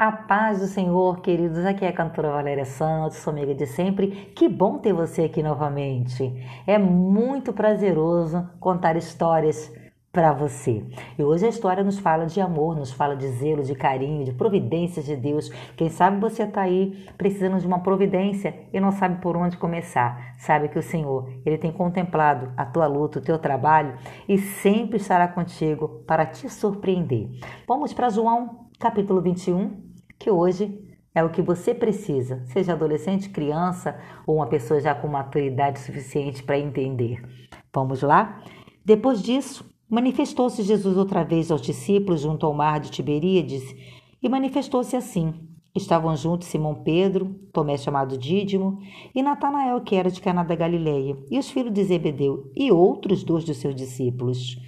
A paz do Senhor, queridos. Aqui é a cantora Valéria Santos, sou amiga de sempre. Que bom ter você aqui novamente. É muito prazeroso contar histórias para você. E hoje a história nos fala de amor, nos fala de zelo, de carinho, de providências de Deus. Quem sabe você está aí precisando de uma providência e não sabe por onde começar. Sabe que o Senhor, ele tem contemplado a tua luta, o teu trabalho e sempre estará contigo para te surpreender. Vamos para João capítulo 21, que hoje é o que você precisa, seja adolescente, criança ou uma pessoa já com maturidade suficiente para entender. Vamos lá? Depois disso, manifestou-se Jesus outra vez aos discípulos junto ao mar de Tiberíades e manifestou-se assim. Estavam juntos Simão Pedro, Tomé chamado Dídimo, e Natanael, que era de Caná da Galileia, e os filhos de Zebedeu, e outros dois de seus discípulos.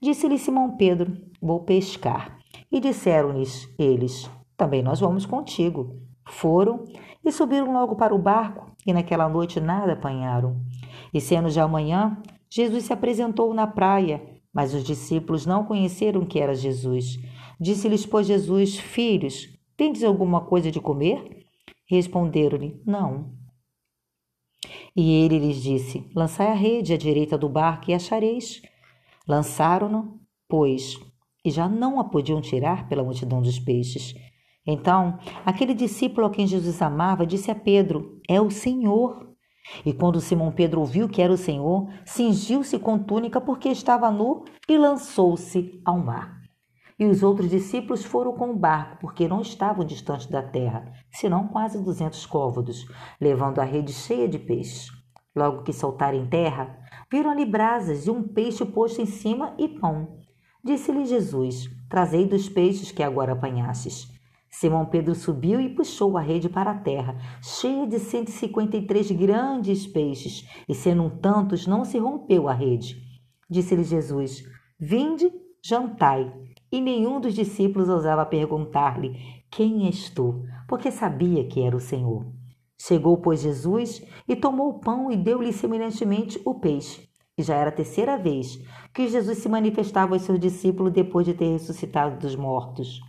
Disse-lhe Simão Pedro: Vou pescar. E disseram-lhes eles: também nós vamos contigo. Foram e subiram logo para o barco, e naquela noite nada apanharam. E sendo já amanhã, Jesus se apresentou na praia, mas os discípulos não conheceram que era Jesus. Disse-lhes, pois, Jesus: Filhos, tendes alguma coisa de comer? Responderam-lhe: Não. E ele lhes disse: Lançai a rede à direita do barco e achareis. Lançaram-no, pois, e já não a podiam tirar pela multidão dos peixes. Então, aquele discípulo a quem Jesus amava disse a Pedro: É o Senhor. E quando Simão Pedro ouviu que era o Senhor, cingiu-se com túnica porque estava nu e lançou-se ao mar. E os outros discípulos foram com o barco, porque não estavam distantes da terra, senão quase duzentos côvados, levando a rede cheia de peixes. Logo que soltaram em terra, viram ali brasas e um peixe posto em cima e pão. Disse-lhe Jesus: Trazei dos peixes que agora apanhastes. Simão Pedro subiu e puxou a rede para a terra, cheia de 153 grandes peixes, e sendo tantos, não se rompeu a rede. Disse-lhe Jesus: Vinde, jantai. E nenhum dos discípulos ousava perguntar-lhe: Quem és tu? Porque sabia que era o Senhor. Chegou, pois, Jesus e tomou o pão e deu-lhe semelhantemente o peixe. E já era a terceira vez que Jesus se manifestava aos seus discípulos depois de ter ressuscitado dos mortos.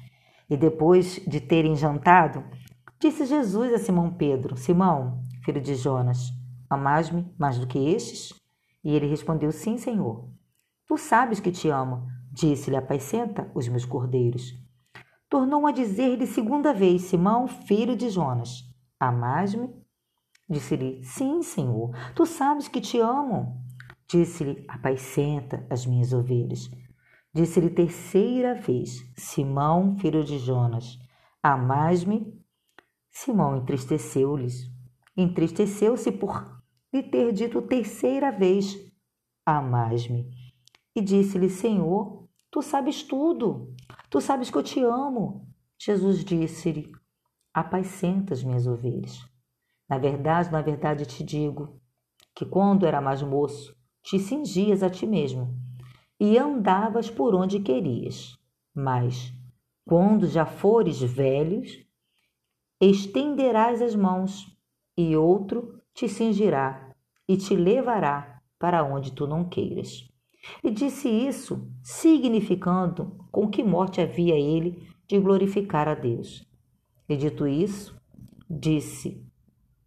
E depois de terem jantado, disse Jesus a Simão Pedro: Simão, filho de Jonas, amás-me mais do que estes? E ele respondeu: Sim, Senhor. Tu sabes que te amo. Disse-lhe: Apacenta os meus cordeiros. Tornou a dizer-lhe segunda vez: Simão, filho de Jonas, amás-me? Disse-lhe: Sim, Senhor. Tu sabes que te amo. Disse-lhe: Apacenta as minhas ovelhas. Disse-lhe terceira vez: Simão, filho de Jonas, amais-me? Simão entristeceu-lhes. Entristeceu-se por lhe ter dito terceira vez: Amais-me? E disse-lhe: Senhor, tu sabes tudo. Tu sabes que eu te amo. Jesus disse-lhe: Apacenta as minhas ovelhas. Na verdade, na verdade te digo que quando era mais moço, te cingias a ti mesmo e andavas por onde querias. Mas, quando já fores velhos, estenderás as mãos, e outro te cingirá e te levará para onde tu não queiras. E disse isso, significando com que morte havia ele de glorificar a Deus. E dito isso, disse: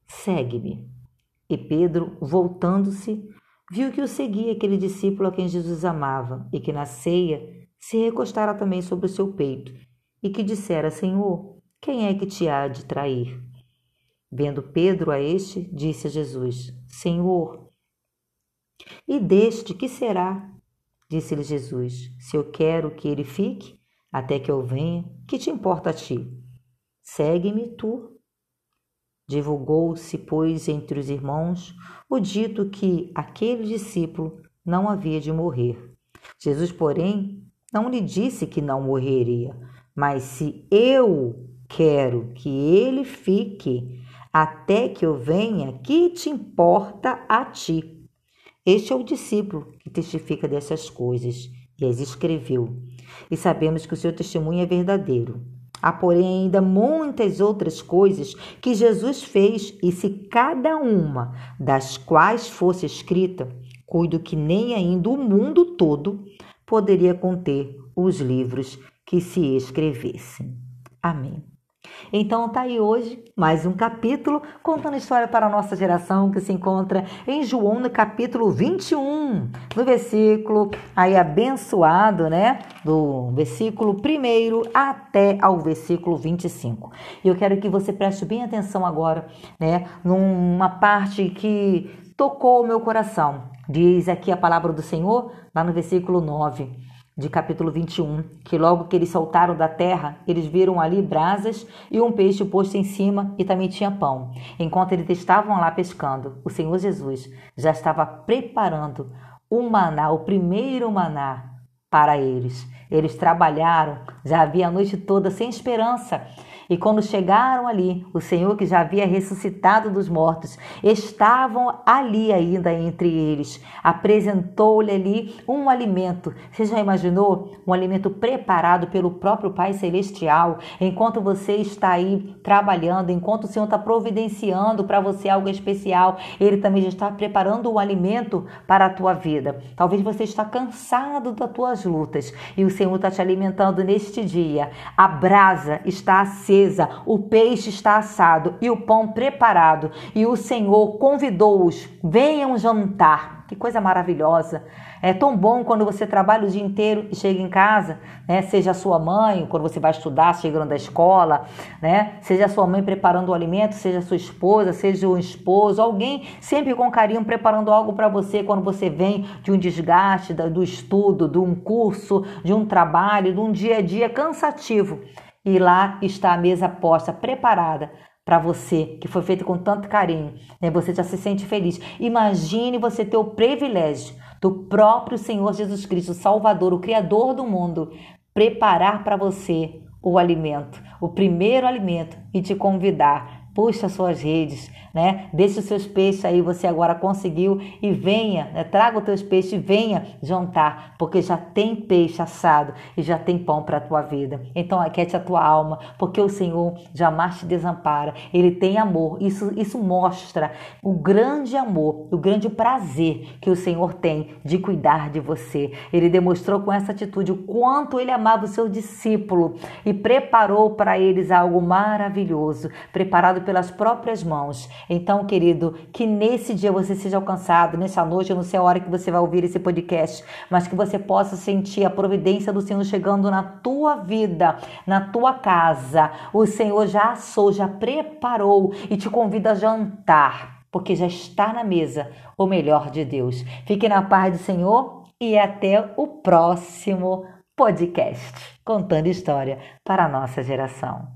Segue-me. E Pedro, voltando-se, viu que o seguia aquele discípulo a quem Jesus amava e que na ceia se recostara também sobre o seu peito e que dissera: Senhor, quem é que te há de trair? Vendo Pedro a este, disse a Jesus: Senhor, e deste que será? Disse-lhe Jesus: Se eu quero que ele fique até que eu venha, que te importa a ti? Segue-me tu. Divulgou-se, pois, entre os irmãos o dito que aquele discípulo não havia de morrer. Jesus, porém, não lhe disse que não morreria, mas se eu quero que ele fique até que eu venha, que te importa a ti? Este é o discípulo que testifica dessas coisas e as escreveu. E sabemos que o seu testemunho é verdadeiro. Há, porém, ainda muitas outras coisas que Jesus fez, e se cada uma das quais fosse escrita, cuido que nem ainda o mundo todo poderia conter os livros que se escrevessem. Amém. Então tá aí hoje mais um capítulo contando história para a nossa geração que se encontra em João no capítulo 21, no versículo aí abençoado, né? Do versículo 1 até ao versículo 25. E eu quero que você preste bem atenção agora, né? Numa parte que tocou o meu coração. Diz aqui a palavra do Senhor, lá no versículo 9 de capítulo 21, que logo que eles saltaram da terra, eles viram ali brasas e um peixe posto em cima e também tinha pão. Enquanto eles estavam lá pescando, o Senhor Jesus já estava preparando o maná, o primeiro maná para eles. Eles trabalharam, já havia a noite toda sem esperança e quando chegaram ali, o Senhor que já havia ressuscitado dos mortos, estavam ali ainda entre eles. Apresentou-lhe ali um alimento. Você já imaginou? Um alimento preparado pelo próprio Pai Celestial. Enquanto você está aí trabalhando, enquanto o Senhor está providenciando para você algo especial, Ele também já está preparando um alimento para a tua vida. Talvez você está cansado das lutas e o Senhor está te alimentando neste dia. A brasa está acesa, o peixe está assado e o pão preparado, e o Senhor convidou-os: venham jantar. Que coisa maravilhosa! É tão bom quando você trabalha o dia inteiro e chega em casa, né? Seja a sua mãe, quando você vai estudar, chegando da escola, né? Seja a sua mãe preparando o alimento, seja a sua esposa, seja o esposo, alguém sempre com carinho preparando algo para você quando você vem de um desgaste do estudo, de um curso, de um trabalho, de um dia a dia cansativo. E lá está a mesa posta, preparada para você, que foi feita com tanto carinho. Né? Você já se sente feliz. Imagine você ter o privilégio do próprio Senhor Jesus Cristo, Salvador, o Criador do mundo, preparar para você o alimento, o primeiro alimento e te convidar puxa suas redes, né? Deixe os seus peixes aí, você agora conseguiu e venha, né? traga os teus peixes e venha jantar, porque já tem peixe assado e já tem pão para a tua vida. Então aquete a tua alma, porque o Senhor jamais te desampara. Ele tem amor. Isso isso mostra o grande amor, o grande prazer que o Senhor tem de cuidar de você. Ele demonstrou com essa atitude o quanto ele amava o seu discípulo e preparou para eles algo maravilhoso, preparado pelas próprias mãos. Então, querido, que nesse dia você seja alcançado, nessa noite, eu não sei a hora que você vai ouvir esse podcast, mas que você possa sentir a providência do Senhor chegando na tua vida, na tua casa. O Senhor já assou, já preparou e te convida a jantar, porque já está na mesa o melhor de Deus. Fique na paz do Senhor e até o próximo podcast, contando história para a nossa geração.